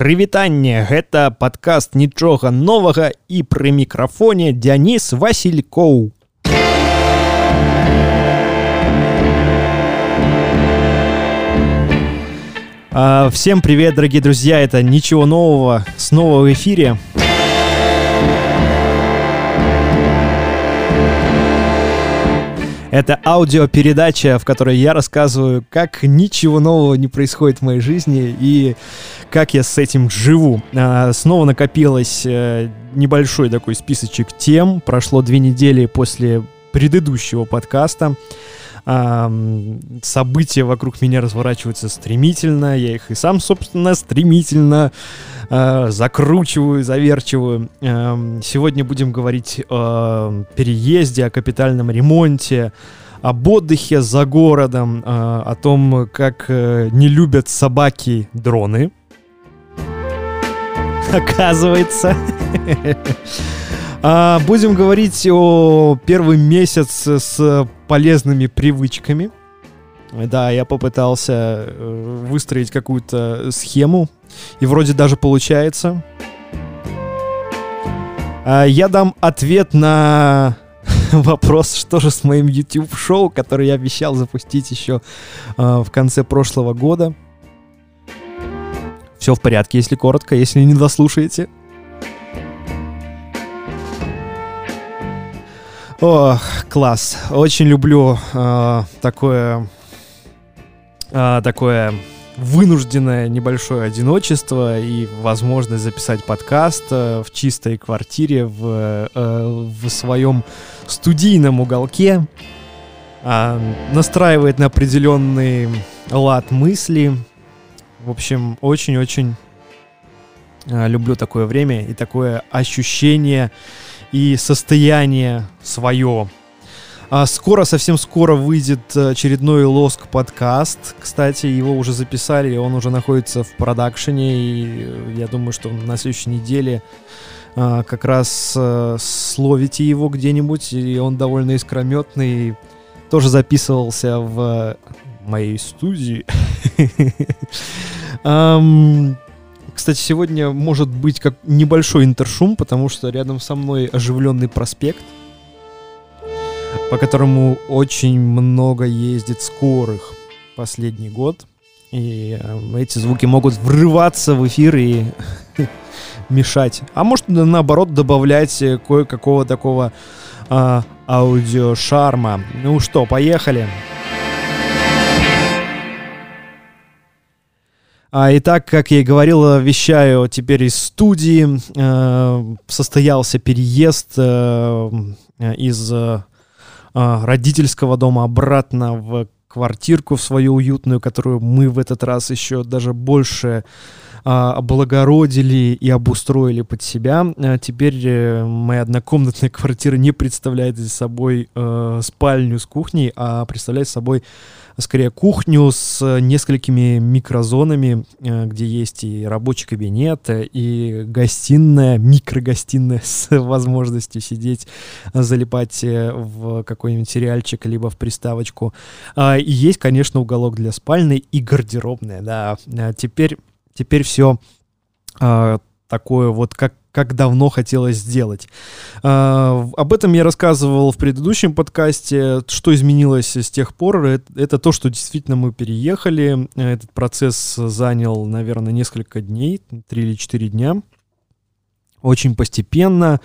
прывітанне гэта падкаст нічога новага і пры мікрафоне Дзяніс Васількоў. А, всем привет, дорогие друзья! Это ничего нового снова в эфире. Это аудиопередача, в которой я рассказываю, как ничего нового не происходит в моей жизни и как я с этим живу. А, снова накопилось э, небольшой такой списочек тем. Прошло две недели после предыдущего подкаста. События вокруг меня разворачиваются стремительно, я их и сам, собственно, стремительно а, закручиваю, заверчиваю. Сегодня будем говорить о переезде, о капитальном ремонте, об отдыхе за городом, а, о том, как а, не любят собаки дроны. Оказывается. А, будем говорить о первый месяц с полезными привычками. Да, я попытался э, выстроить какую-то схему, и вроде даже получается. А, я дам ответ на вопрос, что же с моим YouTube-шоу, который я обещал запустить еще а, в конце прошлого года. Все в порядке, если коротко, если не дослушаете. О, класс. Очень люблю э, такое, э, такое вынужденное небольшое одиночество и возможность записать подкаст э, в чистой квартире в, э, в своем студийном уголке. Э, настраивает на определенный лад мысли. В общем, очень-очень э, люблю такое время и такое ощущение и состояние свое. А скоро, совсем скоро выйдет очередной Лоск подкаст. Кстати, его уже записали, он уже находится в продакшене. И я думаю, что на следующей неделе а, как раз а, словите его где-нибудь. И он довольно искрометный. Тоже записывался в моей студии. Кстати, сегодня может быть как небольшой интершум, потому что рядом со мной оживленный проспект, по которому очень много ездит скорых последний год. И э, эти звуки могут врываться в эфир и мешать. А может, наоборот, добавлять э, кое-какого такого а, аудиошарма. Ну что, поехали. Поехали. А, итак, как я и говорил, вещаю теперь из студии. Э, состоялся переезд э, из э, родительского дома обратно в квартирку в свою уютную, которую мы в этот раз еще даже больше а, облагородили и обустроили под себя. Теперь э, моя однокомнатная квартира не представляет собой э, спальню с кухней, а представляет собой скорее кухню с несколькими микрозонами, э, где есть и рабочий кабинет, и гостиная, микрогостиная с возможностью сидеть, залипать э, в какой-нибудь сериальчик, либо в приставочку. А, и есть, конечно, уголок для спальной и гардеробная, да. А теперь, теперь все а, такое вот, как как давно хотелось сделать. А, об этом я рассказывал в предыдущем подкасте. Что изменилось с тех пор? Это, это то, что действительно мы переехали. Этот процесс занял, наверное, несколько дней, три или четыре дня. Очень постепенно,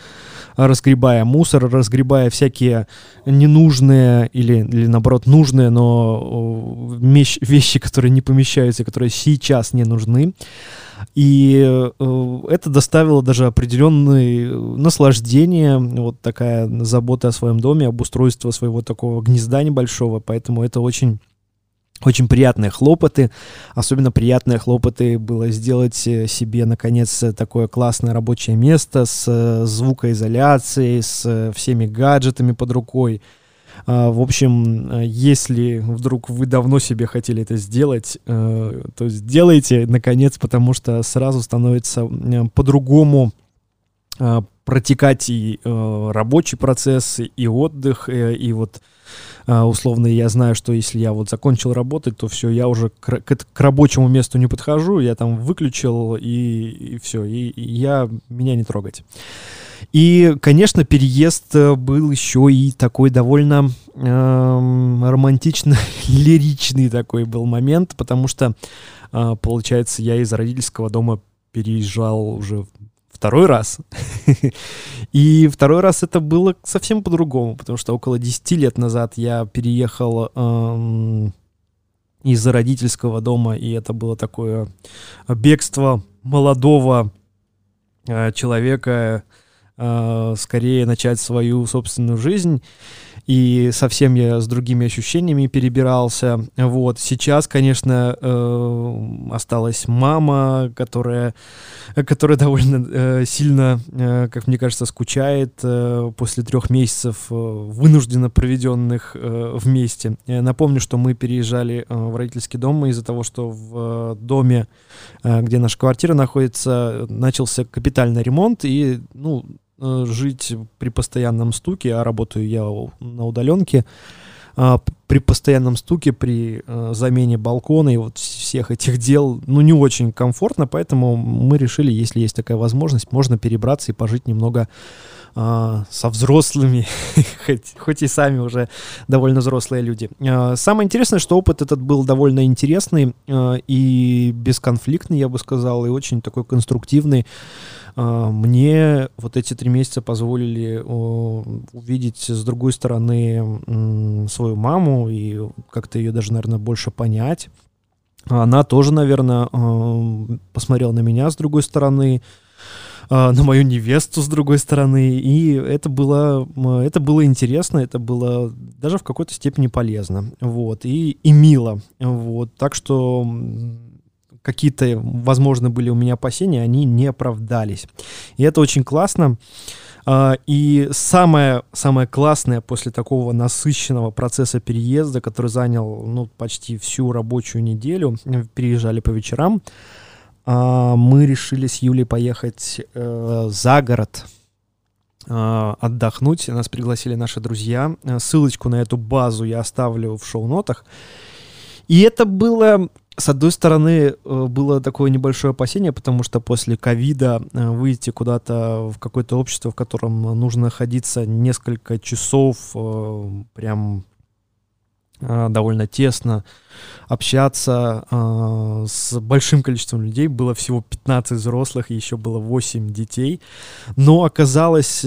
разгребая мусор, разгребая всякие ненужные или, или наоборот нужные, но вещи, которые не помещаются, которые сейчас не нужны. И э, это доставило даже определенное наслаждение, вот такая забота о своем доме, обустройство своего такого гнезда небольшого, поэтому это очень очень приятные хлопоты. Особенно приятные хлопоты было сделать э, себе, наконец, такое классное рабочее место с э, звукоизоляцией, с всеми гаджетами под рукой. А, в общем, э, если вдруг вы давно себе хотели это сделать, э, то сделайте, наконец, потому что сразу становится по-другому а, протекать и э, рабочий процесс, и отдых, и, и вот э, условно я знаю, что если я вот закончил работать, то все, я уже к, к, к рабочему месту не подхожу, я там выключил, и, и все, и, и я, меня не трогать. И, конечно, переезд э, был еще и такой довольно э, романтично-лиричный такой был момент, потому что, э, получается, я из родительского дома переезжал уже второй раз. И второй раз это было совсем по-другому, потому что около 10 лет назад я переехал эм, из родительского дома, и это было такое бегство молодого э, человека, э, скорее начать свою собственную жизнь и совсем я с другими ощущениями перебирался. Вот. Сейчас, конечно, э, осталась мама, которая, которая довольно э, сильно, э, как мне кажется, скучает э, после трех месяцев э, вынужденно проведенных э, вместе. Я напомню, что мы переезжали э, в родительский дом из-за того, что в э, доме, э, где наша квартира находится, начался капитальный ремонт, и, ну, жить при постоянном стуке, а работаю я на удаленке, а, при постоянном стуке, при э, замене балкона и вот всех этих дел, ну, не очень комфортно, поэтому мы решили, если есть такая возможность, можно перебраться и пожить немного а, со взрослыми, хоть, хоть и сами уже довольно взрослые люди. А, самое интересное, что опыт этот был довольно интересный и бесконфликтный, я бы сказал, и очень такой конструктивный. А, мне вот эти три месяца позволили увидеть с другой стороны свою маму и как-то ее даже, наверное, больше понять. Она тоже, наверное, а, посмотрела на меня с другой стороны, а, на мою невесту с другой стороны, и это было, это было интересно, это было даже в какой-то степени полезно, вот, и, и мило, вот, так что какие-то, возможно, были у меня опасения, они не оправдались. И это очень классно. А, и самое, самое классное после такого насыщенного процесса переезда, который занял ну, почти всю рабочую неделю, переезжали по вечерам, а, мы решили с Юлей поехать э, за город, э, отдохнуть. Нас пригласили наши друзья. Ссылочку на эту базу я оставлю в шоу-нотах. И это было с одной стороны, э, было такое небольшое опасение, потому что после ковида э, выйти куда-то в какое-то общество, в котором нужно находиться несколько часов, э, прям довольно тесно, общаться с большим количеством людей. Было всего 15 взрослых, еще было 8 детей. Но оказалось,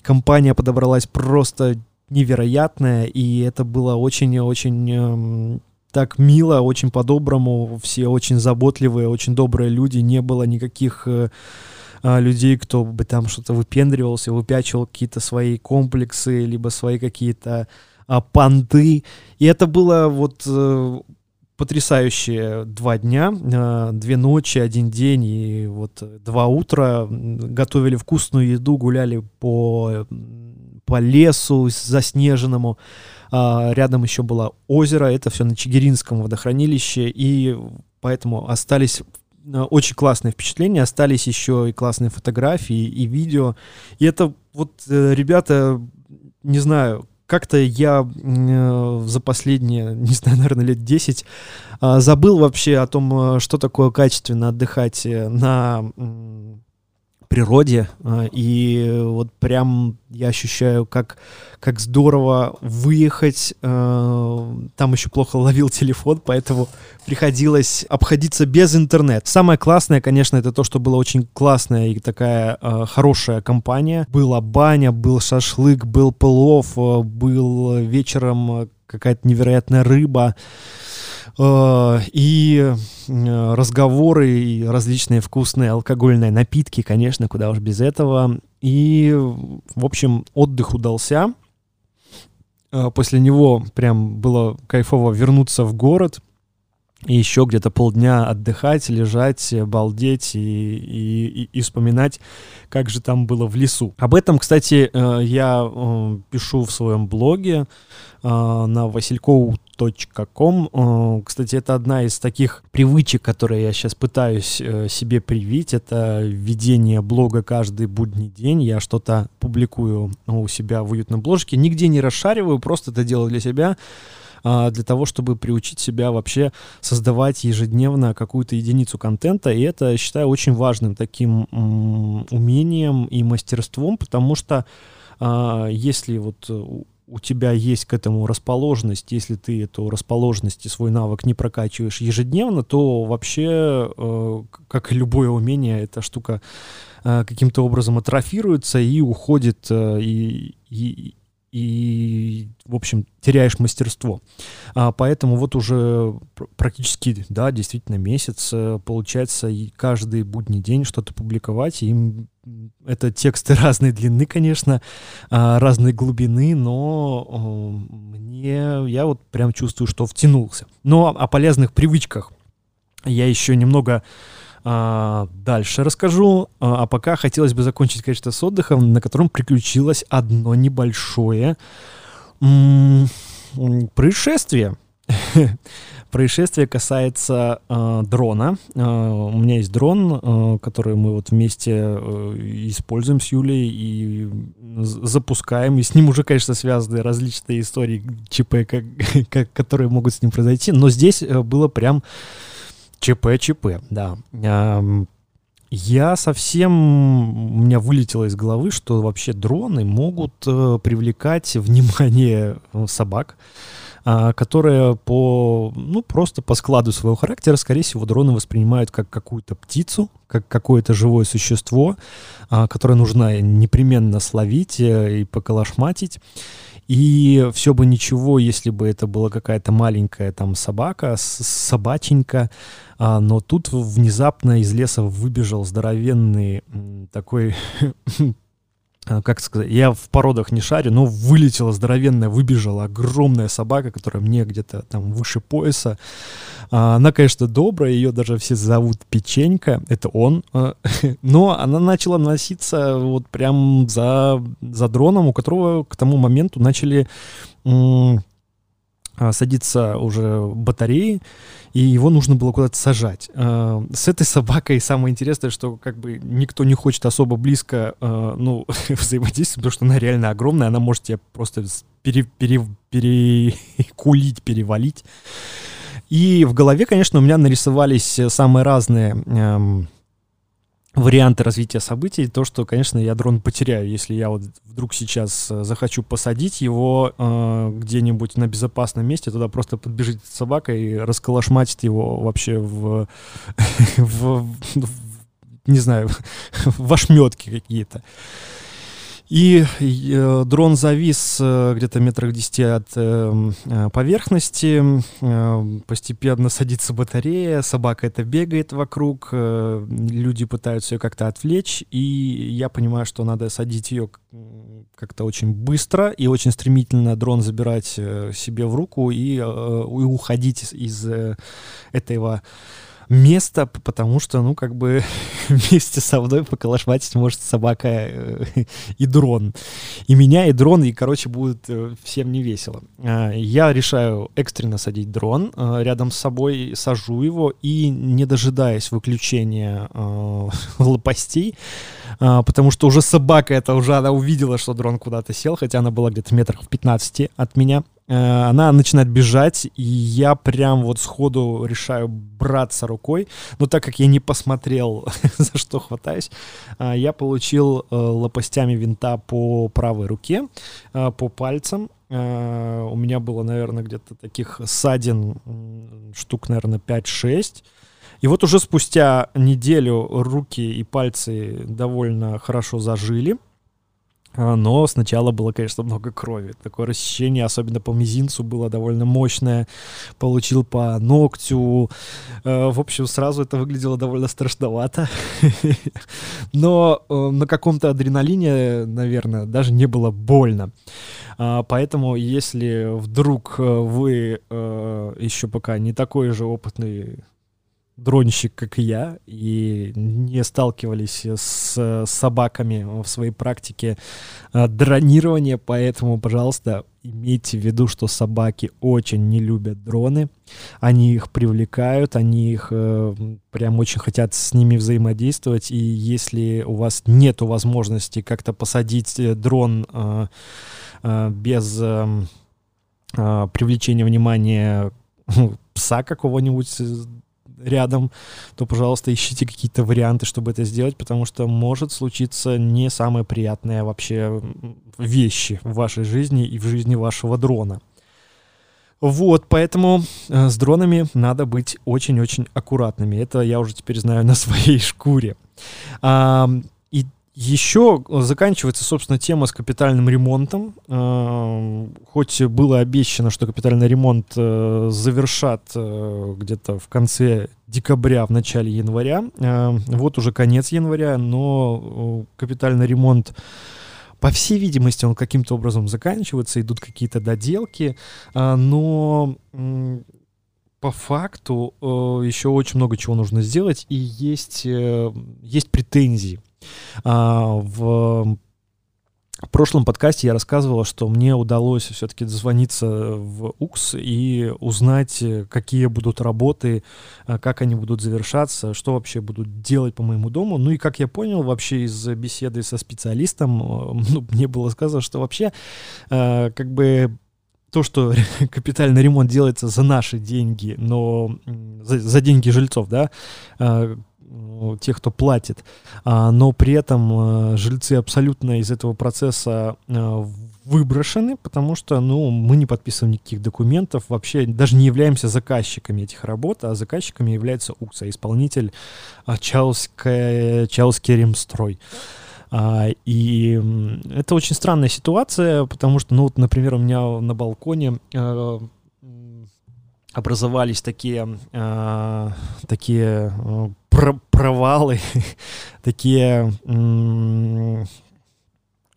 компания подобралась просто невероятная, и это было очень-очень так мило, очень по-доброму, все очень заботливые, очень добрые люди, не было никаких э, а, людей, кто бы там что-то выпендривался, выпячивал какие-то свои комплексы, либо свои какие-то а, понты. И это было вот э, потрясающие два дня, э, две ночи, один день и вот два утра. Готовили вкусную еду, гуляли по, по лесу заснеженному. А, рядом еще было озеро, это все на Чигиринском водохранилище, и поэтому остались э, очень классные впечатления, остались еще и классные фотографии и видео. И это вот, э, ребята, не знаю, как-то я э, за последние, не знаю, наверное, лет 10 э, забыл вообще о том, э, что такое качественно отдыхать на природе, а, и вот прям я ощущаю, как, как здорово выехать. А, там еще плохо ловил телефон, поэтому приходилось обходиться без интернета. Самое классное, конечно, это то, что была очень классная и такая а, хорошая компания. Была баня, был шашлык, был плов, был вечером какая-то невероятная рыба. Э, и разговоры, и различные вкусные алкогольные напитки, конечно, куда уж без этого. И, в общем, отдых удался. Э, после него прям было кайфово вернуться в город и еще где-то полдня отдыхать, лежать, балдеть и, и, и, вспоминать, как же там было в лесу. Об этом, кстати, я пишу в своем блоге на Василькову .com. Э, кстати, это одна из таких привычек, которые я сейчас пытаюсь э, себе привить. Это ведение блога каждый будний день. Я что-то публикую у себя в уютном бложке. Нигде не расшариваю, просто это делаю для себя для того, чтобы приучить себя вообще создавать ежедневно какую-то единицу контента. И это, считаю, очень важным таким умением и мастерством, потому что а, если вот у тебя есть к этому расположенность, если ты эту расположенность и свой навык не прокачиваешь ежедневно, то вообще, э, как и любое умение, эта штука э, каким-то образом атрофируется и уходит, э, и, и, и, в общем, теряешь мастерство. А, поэтому вот уже практически, да, действительно месяц э, получается и каждый будний день что-то публиковать. И это тексты разной длины, конечно, а, разной глубины, но мне, я вот прям чувствую, что втянулся. Но о полезных привычках я еще немного а, дальше расскажу. А, а пока хотелось бы закончить, конечно, с отдыхом, на котором приключилось одно небольшое происшествие. Происшествие касается э, дрона. Э, у меня есть дрон, э, который мы вот вместе э, используем с Юлей и запускаем. И с ним уже, конечно, связаны различные истории ЧП, как, как, которые могут с ним произойти. Но здесь э, было прям ЧП, ЧП, да. Я совсем, у меня вылетело из головы, что вообще дроны могут э, привлекать внимание э, собак, э, которые по, ну, просто по складу своего характера, скорее всего, дроны воспринимают как какую-то птицу, как какое-то живое существо, э, которое нужно непременно словить э, и поколошматить. И все бы ничего, если бы это была какая-то маленькая там собака, собаченька, а, но тут внезапно из леса выбежал здоровенный такой как сказать, я в породах не шарю, но вылетела здоровенная, выбежала огромная собака, которая мне где-то там выше пояса. А, она, конечно, добрая, ее даже все зовут Печенька, это он. А, но она начала носиться вот прям за, за дроном, у которого к тому моменту начали а, садиться уже батареи, и его нужно было куда-то сажать. А, с этой собакой самое интересное, что как бы никто не хочет особо близко а, ну, взаимодействовать, потому что она реально огромная, она может тебя просто пере, пере, перекулить, перевалить. И в голове, конечно, у меня нарисовались самые разные эм, варианты развития событий, то, что, конечно, я дрон потеряю, если я вот вдруг сейчас э, захочу посадить его э, где-нибудь на безопасном месте, туда просто подбежит собака и расколошматит его вообще в, в, в не знаю, в ошметки какие-то. И э, дрон завис э, где-то метрах 10 от э, э, поверхности, э, постепенно садится батарея, собака это бегает вокруг, э, люди пытаются ее как-то отвлечь, и я понимаю, что надо садить ее как-то очень быстро и очень стремительно дрон забирать э, себе в руку и, э, и уходить из э, этого место, потому что, ну, как бы вместе со мной поколошматить может собака э, и дрон. И меня, и дрон, и, короче, будет э, всем не весело. А, я решаю экстренно садить дрон, э, рядом с собой сажу его, и, не дожидаясь выключения лопастей, а, потому что уже собака это уже, она увидела, что дрон куда-то сел, хотя она была где-то метрах в 15 от меня, она начинает бежать, и я прям вот сходу решаю браться рукой. Но так как я не посмотрел, за что хватаюсь, э, я получил э, лопастями винта по правой руке, по пальцам. У меня было, наверное, где-то таких ссадин штук, наверное, 5-6. И вот уже спустя неделю руки и пальцы довольно хорошо зажили. А, но сначала было, конечно, много крови. Такое рассечение, особенно по мизинцу, было довольно мощное. Получил по ногтю. Э, в общем, сразу это выглядело довольно страшновато. Но э, на каком-то адреналине, наверное, даже не было больно. А, поэтому, если вдруг э, вы еще пока не такой же опытный дронщик, как и я, и не сталкивались с собаками в своей практике а, дронирования, поэтому, пожалуйста, имейте в виду, что собаки очень не любят дроны, они их привлекают, они их э, прям очень хотят с ними взаимодействовать, и если у вас нет возможности как-то посадить э, дрон э, э, без э, э, привлечения внимания пса какого-нибудь рядом, то, пожалуйста, ищите какие-то варианты, чтобы это сделать, потому что может случиться не самые приятные вообще вещи в вашей жизни и в жизни вашего дрона. Вот, поэтому э, с дронами надо быть очень-очень аккуратными. Это я уже теперь знаю на своей шкуре. Еще заканчивается, собственно, тема с капитальным ремонтом. Эм, хоть было обещано, что капитальный ремонт э, завершат э, где-то в конце декабря, в начале января. Вот уже конец января, но э, капитальный ремонт по всей видимости, он каким-то образом заканчивается, идут какие-то доделки, но по факту еще очень много чего нужно сделать, и есть, есть претензии в в прошлом подкасте я рассказывал, что мне удалось все-таки дозвониться в УКС и узнать, какие будут работы, а, как они будут завершаться, что вообще будут делать по моему дому. Ну и как я понял вообще из беседы со специалистом, ну, мне было сказано, что вообще а, как бы то, что капитальный ремонт делается за наши деньги, но за, за деньги жильцов, да, тех, кто платит, а, но при этом э, жильцы абсолютно из этого процесса э, выброшены, потому что, ну, мы не подписываем никаких документов, вообще даже не являемся заказчиками этих работ, а заказчиками является исполнитель а, Чауская, Чауский ремстрой. А, и это очень странная ситуация, потому что, ну, вот, например, у меня на балконе э, образовались такие, э, такие э, про провалы, такие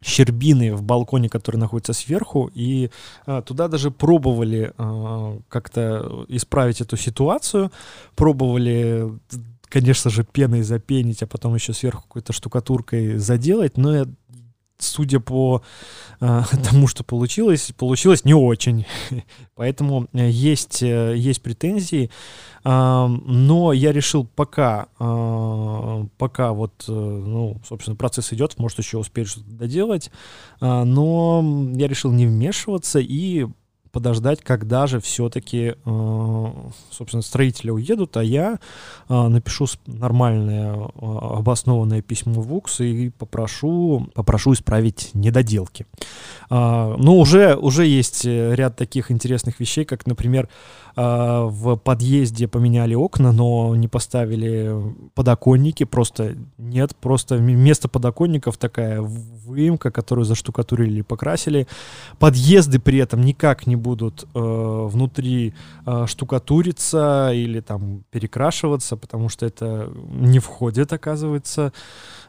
щербины в балконе, который находится сверху, и э, туда даже пробовали э, как-то исправить эту ситуацию, пробовали конечно же, пеной запенить, а потом еще сверху какой-то штукатуркой заделать, но я судя по э, тому, что получилось, получилось не очень. Поэтому э, есть, э, есть претензии. Э, но я решил пока, э, пока вот, э, ну, собственно, процесс идет, может еще успеть что-то доделать, э, но я решил не вмешиваться и подождать, когда же все-таки, э, собственно, строители уедут, а я э, напишу нормальное э, обоснованное письмо в УКС и попрошу, попрошу исправить недоделки. Но уже, уже есть ряд таких интересных вещей, как, например, в подъезде поменяли окна, но не поставили подоконники, просто нет, просто вместо подоконников такая выемка, которую заштукатурили и покрасили. Подъезды при этом никак не будут э, внутри э, штукатуриться или там перекрашиваться, потому что это не входит, оказывается,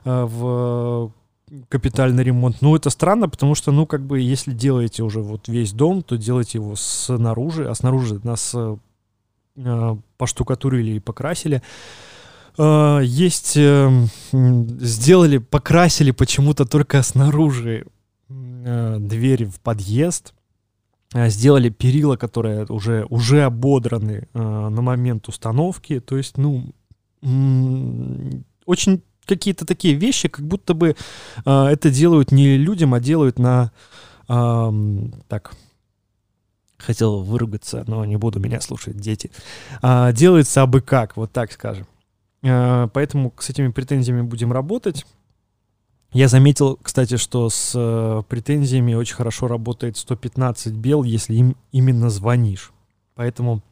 э, в капитальный ремонт. Ну, это странно, потому что, ну, как бы, если делаете уже вот весь дом, то делайте его снаружи, а снаружи нас э, э поштукатурили и покрасили. Э, есть, э, сделали, покрасили почему-то только снаружи э, двери в подъезд, сделали перила, которые уже, уже ободраны э, на момент установки, то есть, ну, очень какие-то такие вещи, как будто бы э, это делают не людям, а делают на... Э, так, хотел выругаться, но не буду меня слушать, дети. Э, делается абы как, вот так скажем. Э, поэтому с этими претензиями будем работать. Я заметил, кстати, что с э, претензиями очень хорошо работает 115 бел, если им именно звонишь. Поэтому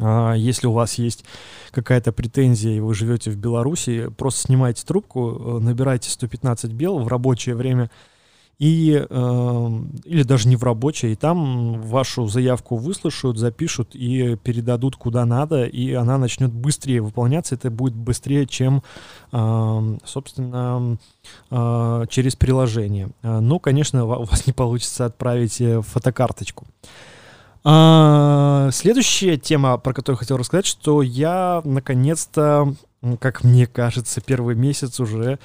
а, если у вас есть какая-то претензия, и вы живете в Беларуси, просто снимайте трубку, э, набирайте 115 бел в рабочее время, и, э, или даже не в рабочее, и там вашу заявку выслушают, запишут и передадут куда надо, и она начнет быстрее выполняться, это будет быстрее, чем, э, собственно, э, через приложение. Но, конечно, у вас не получится отправить э, фотокарточку. А, следующая тема, про которую хотел рассказать, что я наконец-то, как мне кажется, первый месяц уже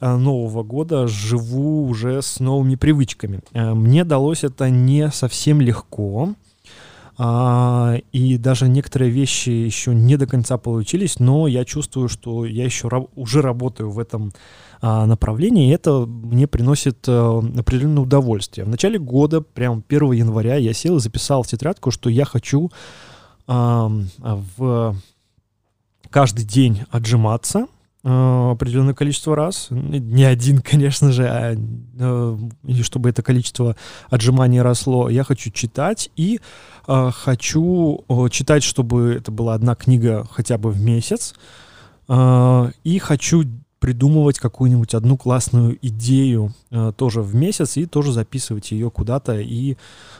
а, Нового года живу уже с новыми привычками. А, мне далось это не совсем легко. А, и даже некоторые вещи еще не до конца получились, но я чувствую, что я еще уже работаю в этом а, направлении, и это мне приносит а, определенное удовольствие. В начале года, прям 1 января, я сел и записал в тетрадку, что я хочу в каждый день отжиматься, Э, определенное количество раз. Не один, конечно же, а, э, и чтобы это количество отжиманий росло. Я хочу читать и э, хочу читать, чтобы это была одна книга хотя бы в месяц. И хочу придумывать какую-нибудь одну классную идею э, тоже в месяц и тоже записывать ее куда-то и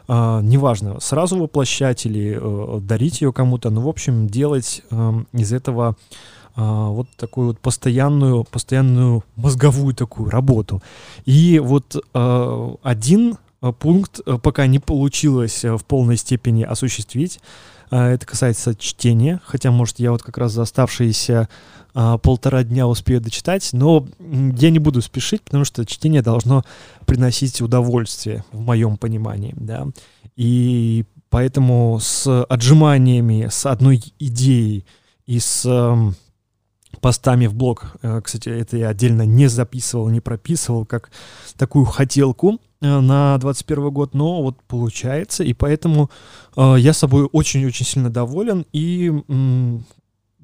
э, неважно сразу воплощать или э, дарить ее кому-то, но в общем делать э, из этого а, вот такую вот постоянную, постоянную мозговую такую работу. И вот а, один а, пункт пока не получилось в полной степени осуществить. Это касается чтения, хотя, может, я вот как раз за оставшиеся полтора дня успею дочитать, но я не буду спешить, потому что чтение должно приносить удовольствие, в моем понимании, да. И поэтому с отжиманиями, с одной идеей и с постами в блог. Э, кстати, это я отдельно не записывал, не прописывал, как такую хотелку на 21 год, но вот получается, и поэтому э, я собой очень-очень сильно доволен, и м,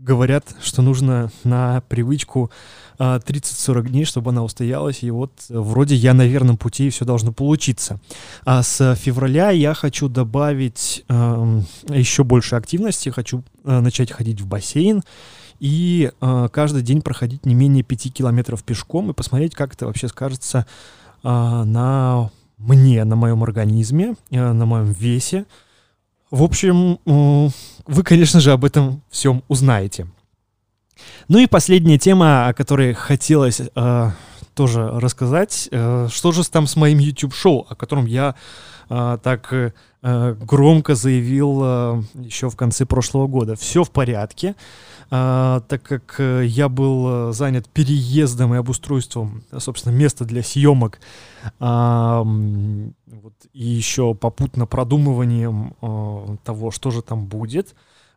говорят, что нужно на привычку э, 30-40 дней, чтобы она устоялась, и вот вроде я на верном пути, и все должно получиться. А с февраля я хочу добавить э, еще больше активности, хочу э, начать ходить в бассейн, и э, каждый день проходить не менее 5 километров пешком и посмотреть, как это вообще скажется э, на мне, на моем организме, э, на моем весе. В общем, вы, конечно же, об этом всем узнаете. Ну и последняя тема, о которой хотелось э, тоже рассказать, э, что же там с моим YouTube-шоу, о котором я так громко заявил э, еще в конце прошлого года. Все в порядке а, так как э, я был э, занят переездом и обустройством, собственно, места для съемок, а, и еще попутно продумыванием того, что же там будет.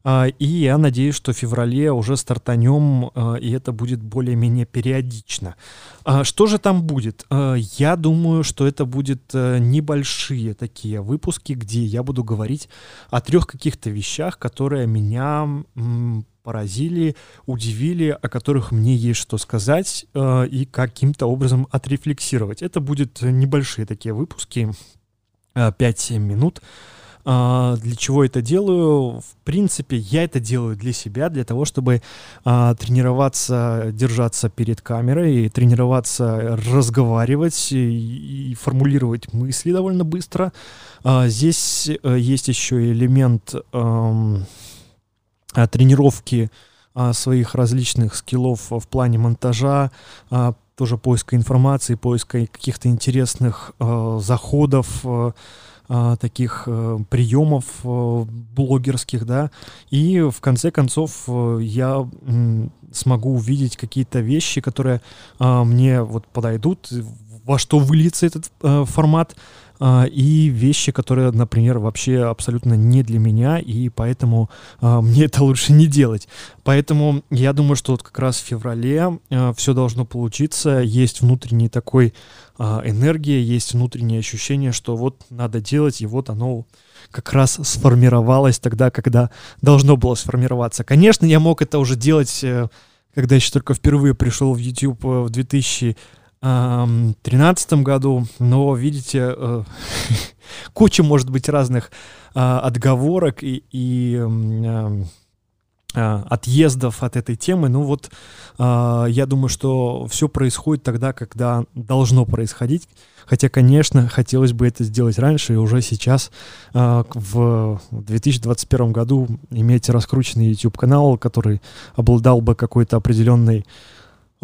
А, и я надеюсь, что в феврале уже стартанем, а, и это будет более-менее периодично. А, что же там будет? Я думаю, что это будет э, небольшие такие выпуски, где я буду говорить о трех каких-то вещах, которые меня поразили, удивили, о которых мне есть что сказать и каким-то образом отрефлексировать. Это будут небольшие такие выпуски, э, 5-7 минут. Uh, для чего это делаю? В принципе, я это делаю для себя, для того, чтобы uh, тренироваться, держаться перед камерой, тренироваться разговаривать и, и формулировать мысли довольно быстро. Uh, здесь э, есть еще элемент а, тренировки а, своих различных скиллов в плане монтажа, а, тоже поиска информации, поиска каких-то интересных заходов, таких э, приемов э, блогерских, да, и в конце концов э, я смогу увидеть какие-то вещи, которые мне вот подойдут, во что выльется этот формат, а, и вещи, которые, например, вообще абсолютно не для меня, и поэтому а, мне это лучше не делать. Поэтому я думаю, что вот как раз в феврале а, все должно получиться, есть внутренний такой энергия, есть внутреннее ощущение, что вот надо делать, и вот оно как раз сформировалось тогда, когда должно было сформироваться. Конечно, я мог это уже делать, э, когда еще только впервые пришел в YouTube э, в 2000 2013 году, но, видите, э, куча, может быть, разных а, отговорок и, и а, отъездов от этой темы. Ну вот, а, я думаю, что все происходит тогда, когда должно происходить. Хотя, конечно, хотелось бы это сделать раньше и уже сейчас, в 2021 году, иметь раскрученный YouTube-канал, который обладал бы какой-то определенной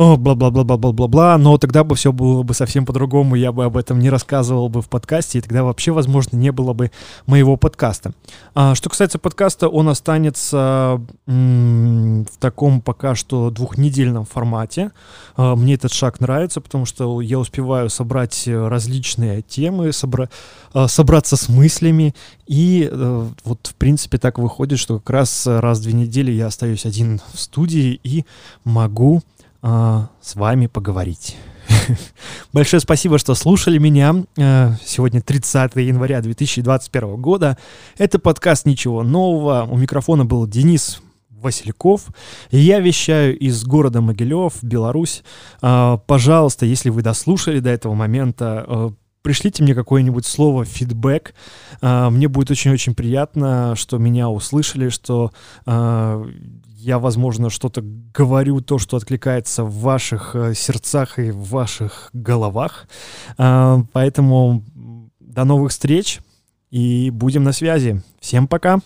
бла-бла-бла-бла-бла-бла-бла, но тогда бы все было бы совсем по-другому, я бы об этом не рассказывал бы в подкасте, и тогда вообще, возможно, не было бы моего подкаста. А, что касается подкаста, он останется м- в таком пока что двухнедельном формате. А, мне этот шаг нравится, потому что я успеваю собрать различные темы, собра- а, собраться с мыслями, и а, вот, в принципе, так выходит, что как раз раз в две недели я остаюсь один в студии и могу а, с вами поговорить. Большое спасибо, что слушали меня. А, сегодня 30 января 2021 года. Это подкаст «Ничего нового». У микрофона был Денис Васильков. Я вещаю из города Могилев, Беларусь. А, пожалуйста, если вы дослушали до этого момента, а, пришлите мне какое-нибудь слово фидбэк. Мне будет очень-очень приятно, что меня услышали, что я, возможно, что-то говорю, то, что откликается в ваших э, сердцах и в ваших головах. Э, поэтому до новых встреч и будем на связи. Всем! Пока.